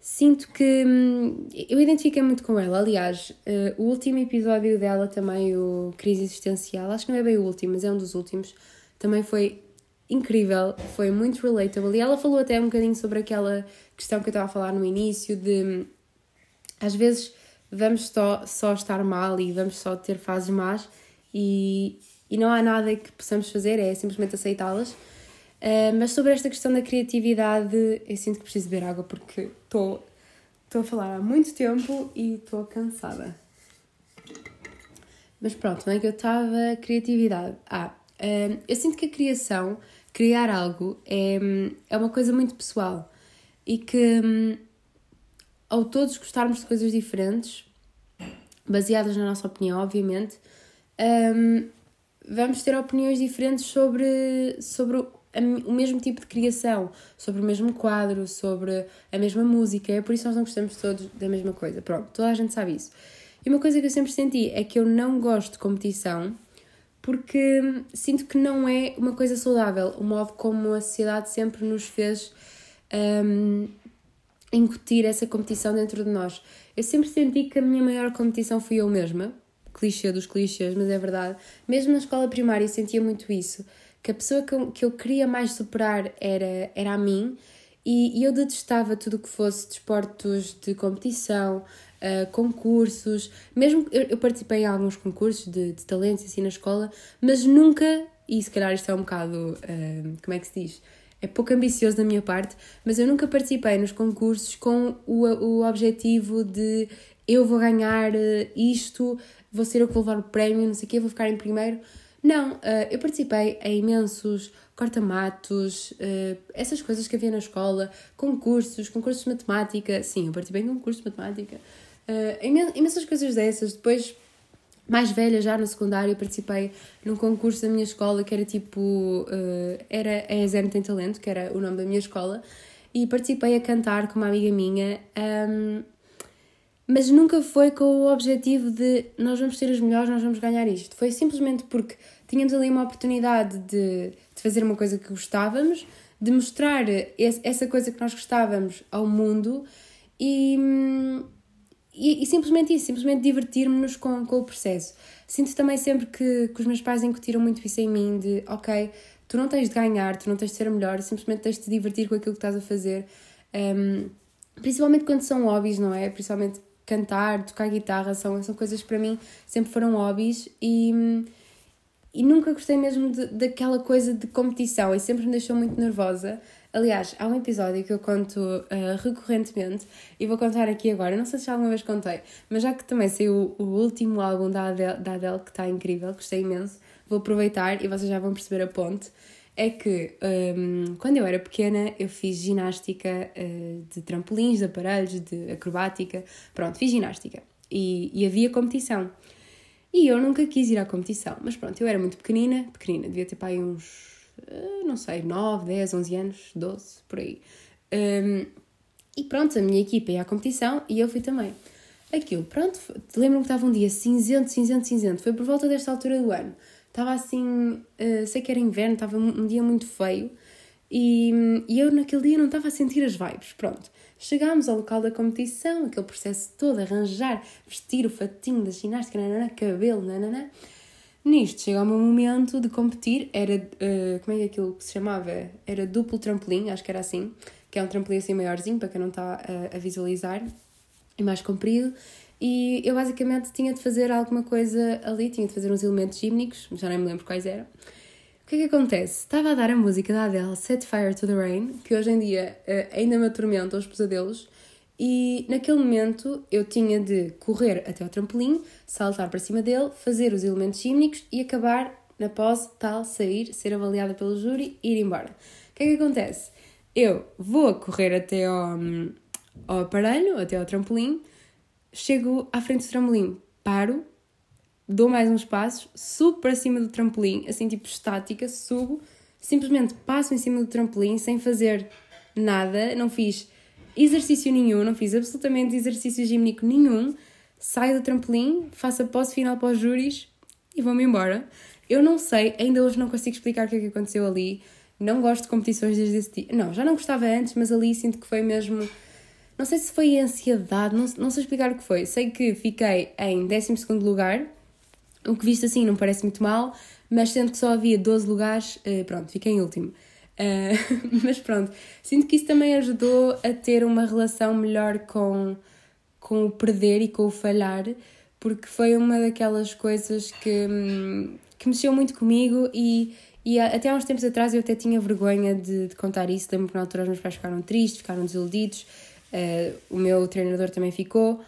[SPEAKER 1] Sinto que hum, eu identifiquei muito com ela. Aliás, uh, o último episódio dela, também, o Crise Existencial, acho que não é bem o último, mas é um dos últimos, também foi incrível, foi muito relatable. E ela falou até um bocadinho sobre aquela questão que eu estava a falar no início de às vezes vamos só, só estar mal e vamos só ter fases más e, e não há nada que possamos fazer, é simplesmente aceitá-las. Uh, mas sobre esta questão da criatividade, eu sinto que preciso beber água porque estou a falar há muito tempo e estou cansada. Mas pronto, onde é que eu estava? Criatividade. Ah, uh, eu sinto que a criação criar algo é, é uma coisa muito pessoal e que, hum, ao todos gostarmos de coisas diferentes, baseadas na nossa opinião, obviamente, um, vamos ter opiniões diferentes sobre, sobre o mesmo tipo de criação, sobre o mesmo quadro, sobre a mesma música. É por isso nós não gostamos todos da mesma coisa. Pronto, toda a gente sabe isso. E uma coisa que eu sempre senti é que eu não gosto de competição porque sinto que não é uma coisa saudável o modo como a sociedade sempre nos fez um, incutir essa competição dentro de nós. Eu sempre senti que a minha maior competição fui eu mesma, clichê dos clichês, mas é verdade. Mesmo na escola primária eu sentia muito isso, que a pessoa que eu, que eu queria mais superar era, era a mim e, e eu detestava tudo o que fosse desportos de competição, uh, concursos, mesmo eu, eu, participei em alguns concursos de, de talentos assim na escola, mas nunca, e se calhar isto é um bocado, uh, como é que se diz? É pouco ambicioso da minha parte, mas eu nunca participei nos concursos com o, o objetivo de eu vou ganhar ah, isto, vou ser eu que vou levar o prémio, não sei o quê, vou ficar em primeiro. Não, uh, eu participei em imensos corta-matos, uh, essas coisas que havia na escola, concursos, concursos de matemática. Sim, eu participei em concursos de matemática. Uh, imensas coisas dessas. Depois, mais velha, já no secundário, participei num concurso da minha escola que era tipo. Era a Zen Tem Talento, que era o nome da minha escola, e participei a cantar com uma amiga minha. Um, mas nunca foi com o objetivo de nós vamos ser os melhores, nós vamos ganhar isto. Foi simplesmente porque tínhamos ali uma oportunidade de, de fazer uma coisa que gostávamos, de mostrar esse, essa coisa que nós gostávamos ao mundo e, e, e, simplesmente isso, simplesmente divertir-nos com, com o processo. Sinto também sempre que, que os meus pais incutiram muito isso em mim, de ok, tu não tens de ganhar, tu não tens de ser melhor, simplesmente tens de te divertir com aquilo que estás a fazer. Um, principalmente quando são hobbies, não é? Principalmente cantar, tocar guitarra, são, são coisas que para mim sempre foram hobbies e, e nunca gostei mesmo de, daquela coisa de competição e sempre me deixou muito nervosa. Aliás, há um episódio que eu conto uh, recorrentemente e vou contar aqui agora. Não sei se já alguma vez contei, mas já que também saiu o, o último álbum da Adele, da Adele que está incrível, gostei imenso, vou aproveitar e vocês já vão perceber a ponte. É que um, quando eu era pequena eu fiz ginástica uh, de trampolins, de aparelhos, de acrobática. Pronto, fiz ginástica e, e havia competição. E eu nunca quis ir à competição, mas pronto, eu era muito pequenina, pequenina, devia ter pai uns eh, não sei, 9, 10, 11 anos, 12, por aí. Um, e pronto, a minha equipa ia à competição e eu fui também. Aquilo, pronto, lembro-me que estava um dia cinzento, cinzento, cinzento. Foi por volta desta altura do ano. Estava assim, uh, sei que era inverno, estava um, um dia muito feio e, e, eu naquele dia não estava a sentir as vibes. Pronto, chegámos ao local da competição, aquele processo todo, arranjar, vestir o fatinho da ginástica, nanana, cabelo, nanana. Nisto chega o meu momento de competir, era, uh, como é que é aquilo que se chamava? Era duplo trampolim, acho que era assim, que é um trampolim assim maiorzinho, para quem não está a, a visualizar, e mais comprido, e eu basicamente tinha de fazer alguma coisa ali, tinha de fazer uns elementos gímnicos, já nem me lembro quais eram. O que é que acontece? Estava a dar a música da Adele, Set Fire to the Rain, que hoje em dia uh, ainda me atormenta os pesadelos, e naquele momento eu tinha de correr até ao trampolim, saltar para cima dele, fazer os elementos gímnicos e acabar na pose tal, sair, ser avaliada pelo júri e ir embora. O que é que acontece? Eu vou correr até ao, ao aparelho, até ao trampolim, chego à frente do trampolim, paro, dou mais uns passos, subo para cima do trampolim, assim tipo estática, subo, simplesmente passo em cima do trampolim sem fazer nada, não fiz exercício nenhum, não fiz absolutamente exercício gímnico nenhum, saio do trampolim, faço a pose final para os júris e vou-me embora. Eu não sei, ainda hoje não consigo explicar o que é que aconteceu ali. Não gosto de competições desde esse dia. Não, já não gostava antes, mas ali sinto que foi mesmo. Não sei se foi ansiedade, não, não sei explicar o que foi. Sei que fiquei em 12 lugar, o que visto assim não parece muito mal, mas sendo que só havia 12 lugares, eh, pronto, fiquei em último. Uh, mas pronto, sinto que isso também ajudou a ter uma relação melhor com, com o perder e com o falhar, porque foi uma daquelas coisas que, que mexeu muito comigo e, e até há uns tempos atrás eu até tinha vergonha de, de contar isso. Lembro que na altura os meus pais ficaram tristes, ficaram desiludidos, uh, o meu treinador também ficou.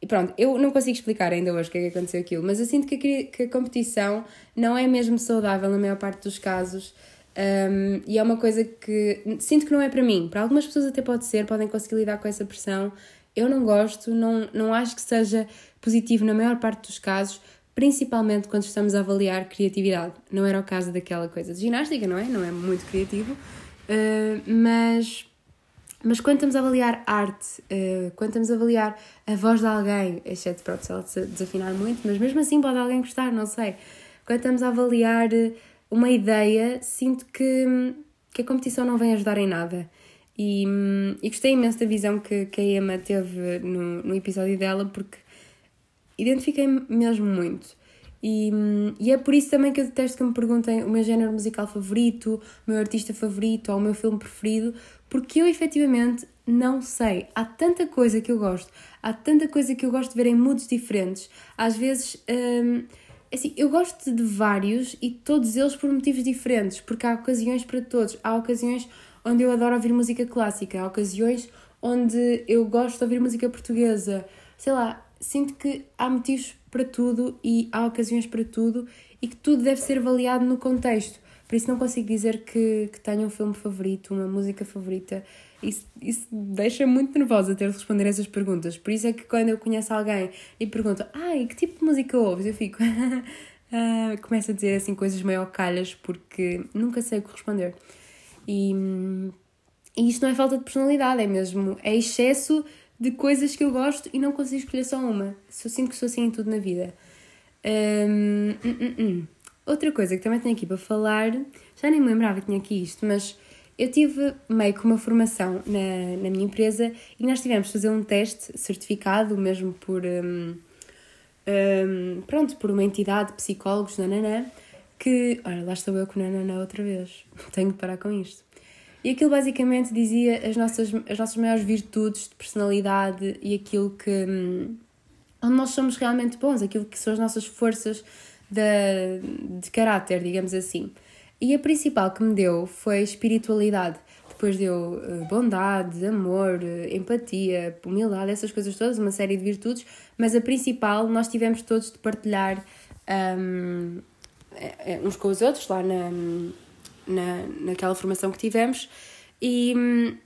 [SPEAKER 1] E pronto, eu não consigo explicar ainda hoje o que é que aconteceu aquilo, mas eu sinto que a, que a competição não é mesmo saudável na maior parte dos casos. Um, e é uma coisa que sinto que não é para mim. Para algumas pessoas até pode ser, podem conseguir lidar com essa pressão. Eu não gosto, não, não acho que seja positivo na maior parte dos casos, principalmente quando estamos a avaliar criatividade. Não era o caso daquela coisa de ginástica, não é? Não é muito criativo, uh, mas, mas quando estamos a avaliar arte, uh, quando estamos a avaliar a voz de alguém, exceto pronto, se ela desafinar muito, mas mesmo assim pode alguém gostar, não sei. Quando estamos a avaliar uma ideia, sinto que, que a competição não vem ajudar em nada. E, e gostei imenso da visão que, que a Emma teve no, no episódio dela, porque identifiquei mesmo muito. E, e é por isso também que eu detesto que me perguntem o meu género musical favorito, o meu artista favorito ou o meu filme preferido, porque eu efetivamente não sei. Há tanta coisa que eu gosto, há tanta coisa que eu gosto de ver em moods diferentes. Às vezes. Hum, Assim, eu gosto de vários e todos eles por motivos diferentes, porque há ocasiões para todos. Há ocasiões onde eu adoro ouvir música clássica, há ocasiões onde eu gosto de ouvir música portuguesa. Sei lá, sinto que há motivos para tudo e há ocasiões para tudo e que tudo deve ser avaliado no contexto. Por isso não consigo dizer que, que tenho um filme favorito, uma música favorita isso, isso deixa muito nervosa ter de responder essas perguntas. Por isso é que quando eu conheço alguém e pergunto, ai, que tipo de música ouves? Eu fico. uh, começo a dizer assim coisas meio calhas porque nunca sei o que responder. E, e isto não é falta de personalidade, é mesmo. É excesso de coisas que eu gosto e não consigo escolher só uma. Eu sinto que sou assim em tudo na vida. Um, hum, hum, hum. Outra coisa que também tenho aqui para falar, já nem me lembrava que tinha aqui isto, mas eu tive meio que uma formação na, na minha empresa e nós tivemos de fazer um teste certificado, mesmo por. Um, um, pronto, por uma entidade de psicólogos, nananã, que. Olha, lá estou eu com nananã outra vez. Tenho de parar com isto. E aquilo basicamente dizia as nossas, as nossas maiores virtudes de personalidade e aquilo que. Hum, onde nós somos realmente bons, aquilo que são as nossas forças de, de caráter, digamos assim. E a principal que me deu foi espiritualidade. Depois deu uh, bondade, amor, uh, empatia, humildade, essas coisas todas, uma série de virtudes, mas a principal nós tivemos todos de partilhar um, eh, uns com os outros lá na, na, naquela formação que tivemos e um,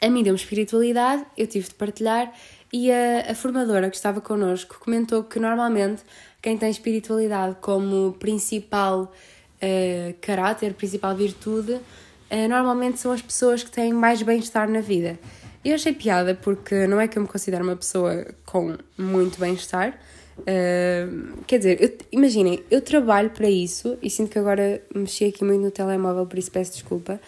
[SPEAKER 1] a mim deu-me espiritualidade, eu tive de partilhar e a, a formadora que estava connosco comentou que normalmente quem tem espiritualidade como principal uh, caráter, principal virtude, uh, normalmente são as pessoas que têm mais bem-estar na vida. Eu achei piada porque não é que eu me considero uma pessoa com muito bem-estar. Uh, quer dizer, imaginem, eu trabalho para isso e sinto que agora mexi aqui muito no telemóvel, por isso peço desculpa.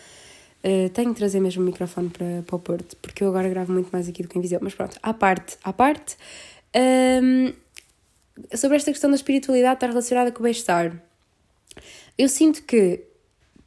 [SPEAKER 1] Uh, tenho de trazer mesmo o microfone para, para o Porto, porque eu agora gravo muito mais aqui do que em Viseu. Mas pronto, à parte, à parte. Um, sobre esta questão da espiritualidade estar relacionada com o bem-estar. Eu sinto que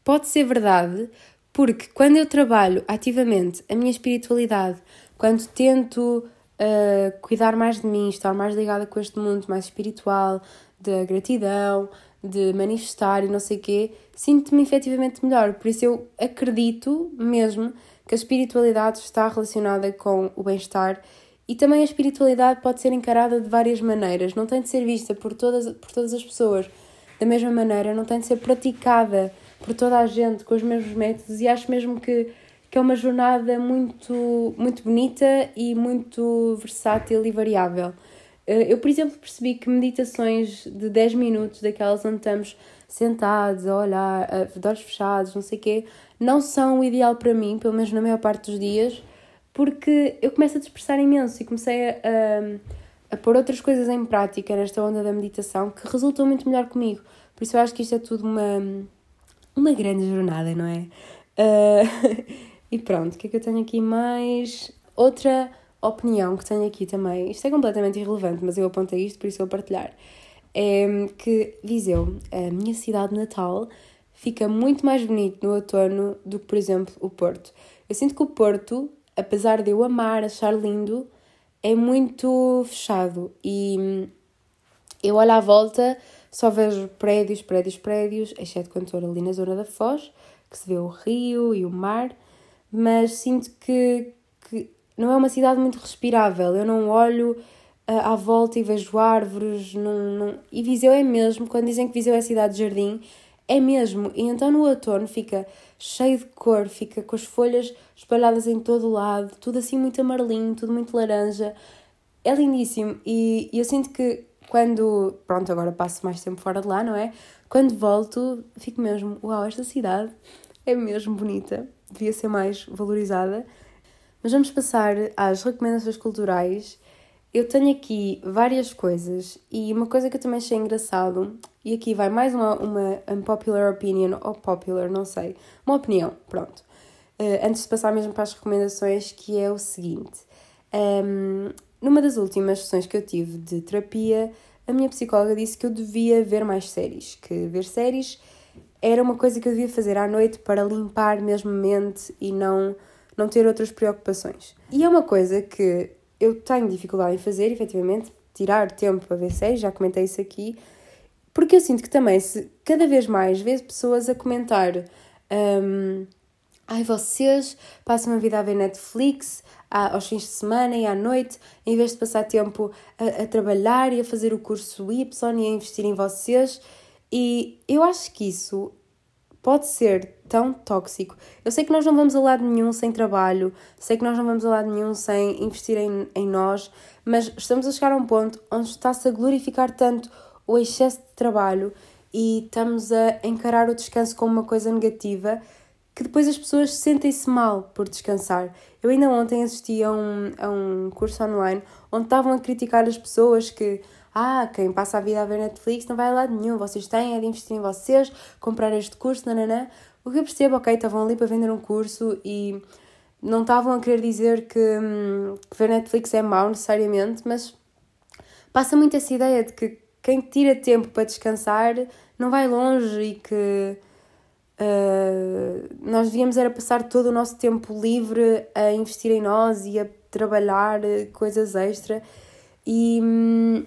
[SPEAKER 1] pode ser verdade, porque quando eu trabalho ativamente a minha espiritualidade, quando tento uh, cuidar mais de mim, estar mais ligada com este mundo mais espiritual, da gratidão, de manifestar e não sei o quê, sinto-me efetivamente melhor. Por isso eu acredito mesmo que a espiritualidade está relacionada com o bem-estar e também a espiritualidade pode ser encarada de várias maneiras, não tem de ser vista por todas, por todas as pessoas da mesma maneira, não tem de ser praticada por toda a gente com os mesmos métodos. E acho mesmo que, que é uma jornada muito, muito bonita e muito versátil e variável. Eh, eu, por exemplo, percebi que meditações de 10 minutos, daquelas onde estamos sentados a olhar, de olhos fechados, não sei o quê, não são o ideal para mim, pelo menos na maior parte dos dias, porque eu começo a dispersar imenso e comecei a, a, a pôr outras coisas em prática nesta onda da meditação que resultam muito melhor comigo. Por isso eu acho que isto é tudo uma, uma grande jornada, não é? Uh, e pronto, o que é que eu tenho aqui mais? Outra opinião que tenho aqui também, isto é completamente irrelevante, mas eu apontei isto, por isso vou partilhar, é que Viseu, a minha cidade natal, fica muito mais bonito no outono do que, por exemplo, o Porto. Eu sinto que o Porto, apesar de eu amar, achar lindo, é muito fechado e eu olho à volta, só vejo prédios, prédios, prédios, exceto quando estou ali na zona da Foz, que se vê o rio e o mar, mas sinto que, que não é uma cidade muito respirável. Eu não olho uh, à volta e vejo árvores. Não, não... E Viseu é mesmo, quando dizem que Viseu é cidade de jardim, é mesmo. E então no outono fica cheio de cor, fica com as folhas espalhadas em todo o lado, tudo assim muito amarelinho, tudo muito laranja. É lindíssimo. E, eu sinto que quando, pronto, agora passo mais tempo fora de lá, não é? Quando volto, fico mesmo, uau, esta cidade é mesmo bonita, devia ser mais valorizada. Mas vamos passar às recomendações culturais. Eu tenho aqui várias coisas e uma coisa que eu também achei engraçado, e aqui vai mais uma, uma unpopular opinion, ou popular, não sei, uma opinião, pronto. Uh, antes de passar mesmo para as recomendações, que é o seguinte. Um, numa das últimas sessões que eu tive de terapia, a minha psicóloga disse que eu devia ver mais séries, que ver séries era uma coisa que eu devia fazer à noite para limpar mesmo a mente e não não ter outras preocupações. E é uma coisa que eu tenho dificuldade em fazer, efetivamente, tirar tempo para ver séries, já comentei isso aqui, porque eu sinto que também, se cada vez mais vejo pessoas a comentar. Um, Ai, vocês passam a vida a ver Netflix aos fins de semana e à noite, em vez de passar tempo a, a, trabalhar e a fazer o curso Y e a investir em vocês. E eu acho que isso pode ser tão tóxico. Eu sei que nós não vamos a lado nenhum sem trabalho, sei que nós não vamos a lado nenhum sem investir em, em nós, mas estamos a chegar a um ponto onde está-se a glorificar tanto o excesso de trabalho e estamos a encarar o descanso como uma coisa negativa que depois as pessoas sentem-se mal por descansar. Eu ainda ontem assisti a um, a um curso online onde estavam a criticar as pessoas que ah, quem passa a vida a ver Netflix não vai a lado nenhum, vocês têm é de investir em vocês, comprar este curso, nananã, O que eu percebo, ok, estavam ali para vender um curso e não estavam a querer dizer que, hum, que ver Netflix é mau necessariamente, mas passa muito essa ideia de que quem tira tempo para descansar não vai longe e que uh, nós devíamos era passar todo o nosso tempo livre a investir em nós e a trabalhar coisas extra e, hum,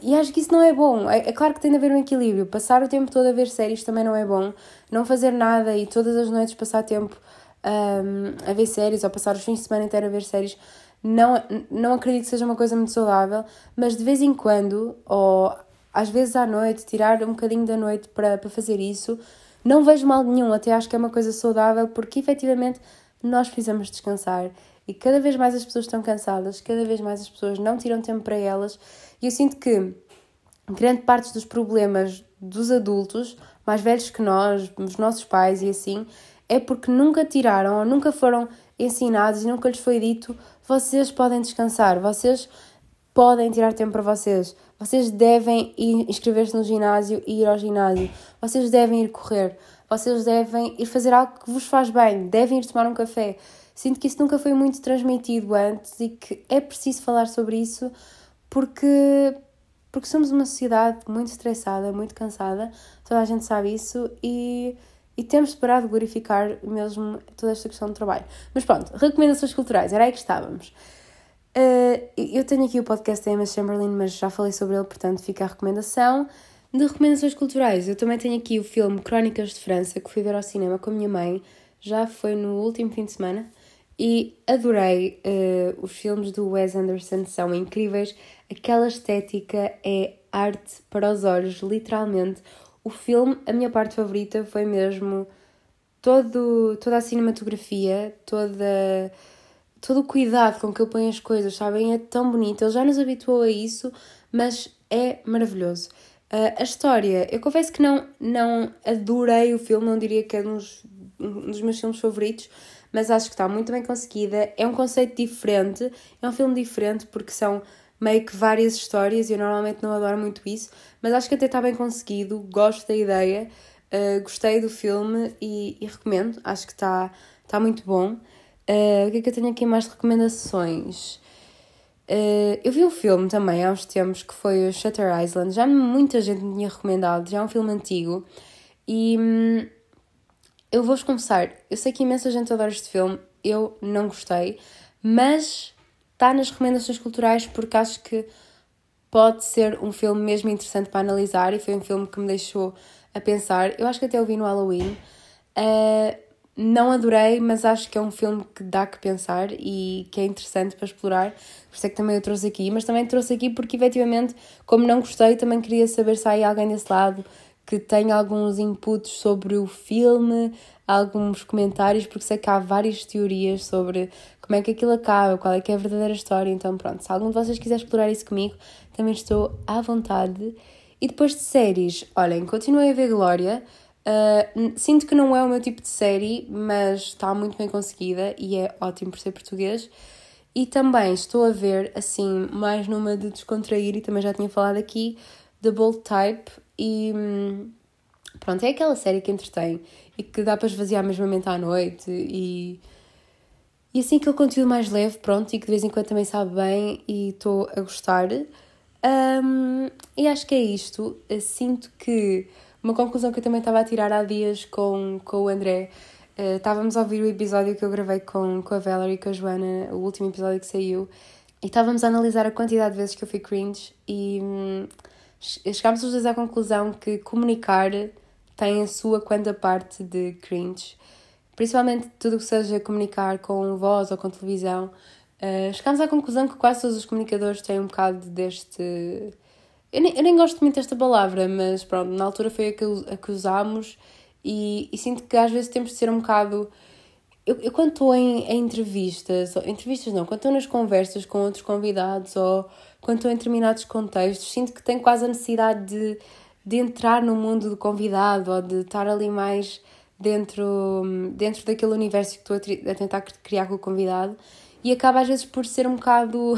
[SPEAKER 1] e acho que isso não é bom. É, é, claro que tem de haver um equilíbrio. Passar o tempo todo a ver séries também não é bom. Não fazer nada e todas as noites passar tempo um, a ver séries ou passar os fins de semana inteiro a ver séries não, não acredito que seja uma coisa muito saudável, mas de vez em quando, ou às vezes à noite, tirar um bocadinho da noite para, para fazer isso, não vejo mal nenhum, até acho que é uma coisa saudável, porque efetivamente nós precisamos descansar. E cada vez mais as pessoas estão cansadas, cada vez mais as pessoas não tiram tempo para elas. E eu sinto que grande parte dos problemas dos adultos, mais velhos que nós, os nossos pais e assim, é porque nunca tiraram ou nunca foram ensinados e nunca lhes foi dito: vocês podem descansar, vocês podem tirar tempo para vocês, vocês devem inscrever-se no ginásio e ir ao ginásio, vocês devem ir correr, vocês devem ir fazer algo que vos faz bem, devem ir tomar um café. Sinto que isso nunca foi muito transmitido antes e que é preciso falar sobre isso porque, porque somos uma sociedade muito estressada, muito cansada, toda a gente sabe isso e, e temos de parar de glorificar mesmo toda esta questão do trabalho. Mas pronto, recomendações culturais, era aí que estávamos. Uh, eu tenho aqui o podcast da Emma Chamberlain, mas já falei sobre ele, portanto fica a recomendação. De recomendações culturais, eu também tenho aqui o filme Crónicas de França, que fui ver ao cinema com a minha mãe, já foi no último fim de semana, e adorei. Uh, os filmes do Wes Anderson são incríveis, aquela estética é arte para os olhos, literalmente. O filme, a minha parte favorita foi mesmo todo, toda a cinematografia, toda, todo o cuidado com que ele põe as coisas, sabem? É tão bonito. Ele já nos habituou a isso, mas é maravilhoso. Uh, a história, eu confesso que não, não adorei o filme, não diria que é um dos, um dos meus filmes favoritos, mas acho que está muito bem conseguida. É um conceito diferente, é um filme diferente porque são meio que várias histórias e eu normalmente não adoro muito isso, mas acho que até está bem conseguido, gosto da ideia, uh, gostei do filme e, e, recomendo, acho que está, está muito bom. Uh, o que é que eu tenho aqui mais de recomendações? Uh, eu vi um filme também há uns tempos que foi o Shutter Island, já muita gente me tinha recomendado, já é um filme antigo e hum, eu vou-vos confessar, eu sei que imensa gente adora este filme, eu não gostei, mas está nas recomendações culturais porque acho que pode ser um filme mesmo interessante para analisar e foi um filme que me deixou a pensar. Eu acho que até o vi no Halloween. Uh, não adorei, mas acho que é um filme que dá que pensar e que é interessante para explorar. Por isso é que também o trouxe aqui. Mas também trouxe aqui porque, efetivamente, como não gostei, também queria saber se há aí alguém desse lado que tem alguns inputs sobre o filme, alguns comentários, porque sei que há várias teorias sobre como é que aquilo acaba, qual é que é a verdadeira história. Então, pronto, se algum de vocês quiser explorar isso comigo, também estou à vontade. E depois de séries, olhem, continuei a ver Glória. Uh, sinto que não é o meu tipo de série, mas está muito bem conseguida e é ótimo por ser português. E também estou a ver, assim, mais numa de descontrair, e também já tinha falado aqui, The Bold Type, e hum, pronto, é aquela série que entretém e que dá para esvaziar mesmo a mente à noite e, e assim aquele conteúdo mais leve, pronto, e que de vez em quando também sabe bem e estou a gostar. Um, e acho que é isto. Eu sinto que uma conclusão que eu também estava a tirar há dias com, com o André. Uh, estávamos a ouvir o episódio que eu gravei com, com a Valerie e com a Joana, o último episódio que saiu, e estávamos a analisar a quantidade de vezes que eu fui cringe e. Hum, chegámos os dois à conclusão que comunicar tem a sua quanta parte de cringe, principalmente tudo que seja comunicar com voz ou com televisão. Uh, chegámos à conclusão que quase todos os comunicadores têm um bocado deste. Eu nem, eu nem gosto muito desta palavra, mas pronto, na altura foi a que, a que usámos e, e sinto que às vezes temos de ser um bocado. Eu, eu quando estou em, em entrevistas, entrevistas não, quando estou nas conversas com outros convidados ou quando estou em determinados contextos, sinto que tenho quase a necessidade de, de entrar no mundo do convidado ou de estar ali mais dentro, dentro daquele universo que estou a, a tentar criar com o convidado e acaba às vezes por ser um bocado.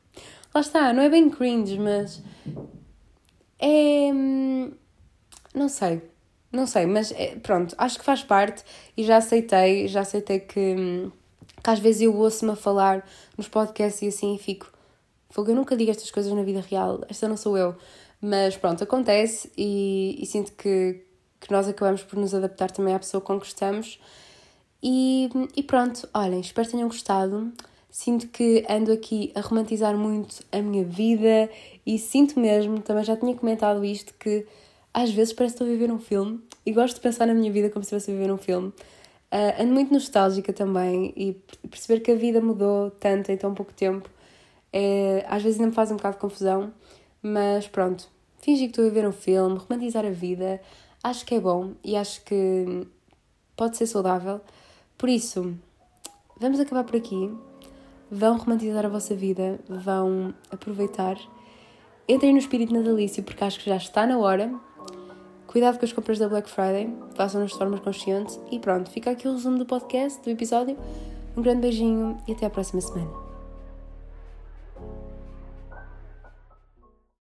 [SPEAKER 1] Lá está, não é bem cringe, mas. É. Não sei. não sei, mas é, pronto, acho que faz parte e já aceitei, já aceitei que, que às vezes eu ouço-me a falar nos podcasts e assim e fico. Fogo, eu nunca digo estas coisas na vida real, esta não sou eu. Mas pronto, acontece e, e sinto que, que nós acabamos por nos adaptar também à pessoa com que estamos. E, e pronto, olhem, espero que tenham gostado. Sinto que ando aqui a romantizar muito a minha vida e sinto mesmo, também já tinha comentado isto, que às vezes parece que estou a viver um filme e gosto de pensar na minha vida como se estivesse a viver um filme. Uh, ando muito nostálgica também e perceber que a vida mudou tanto em tão pouco tempo é, às vezes ainda me faz um bocado de confusão, mas pronto, fingir que estou a ver um filme, romantizar a vida, acho que é bom e acho que pode ser saudável. Por isso, vamos acabar por aqui. Vão romantizar a vossa vida, vão aproveitar. Entrem no espírito natalício porque acho que já está na hora. Cuidado com as compras da Black Friday, façam-nas de forma consciente. E pronto, fica aqui o resumo do podcast, do episódio. Um grande beijinho e até à próxima semana.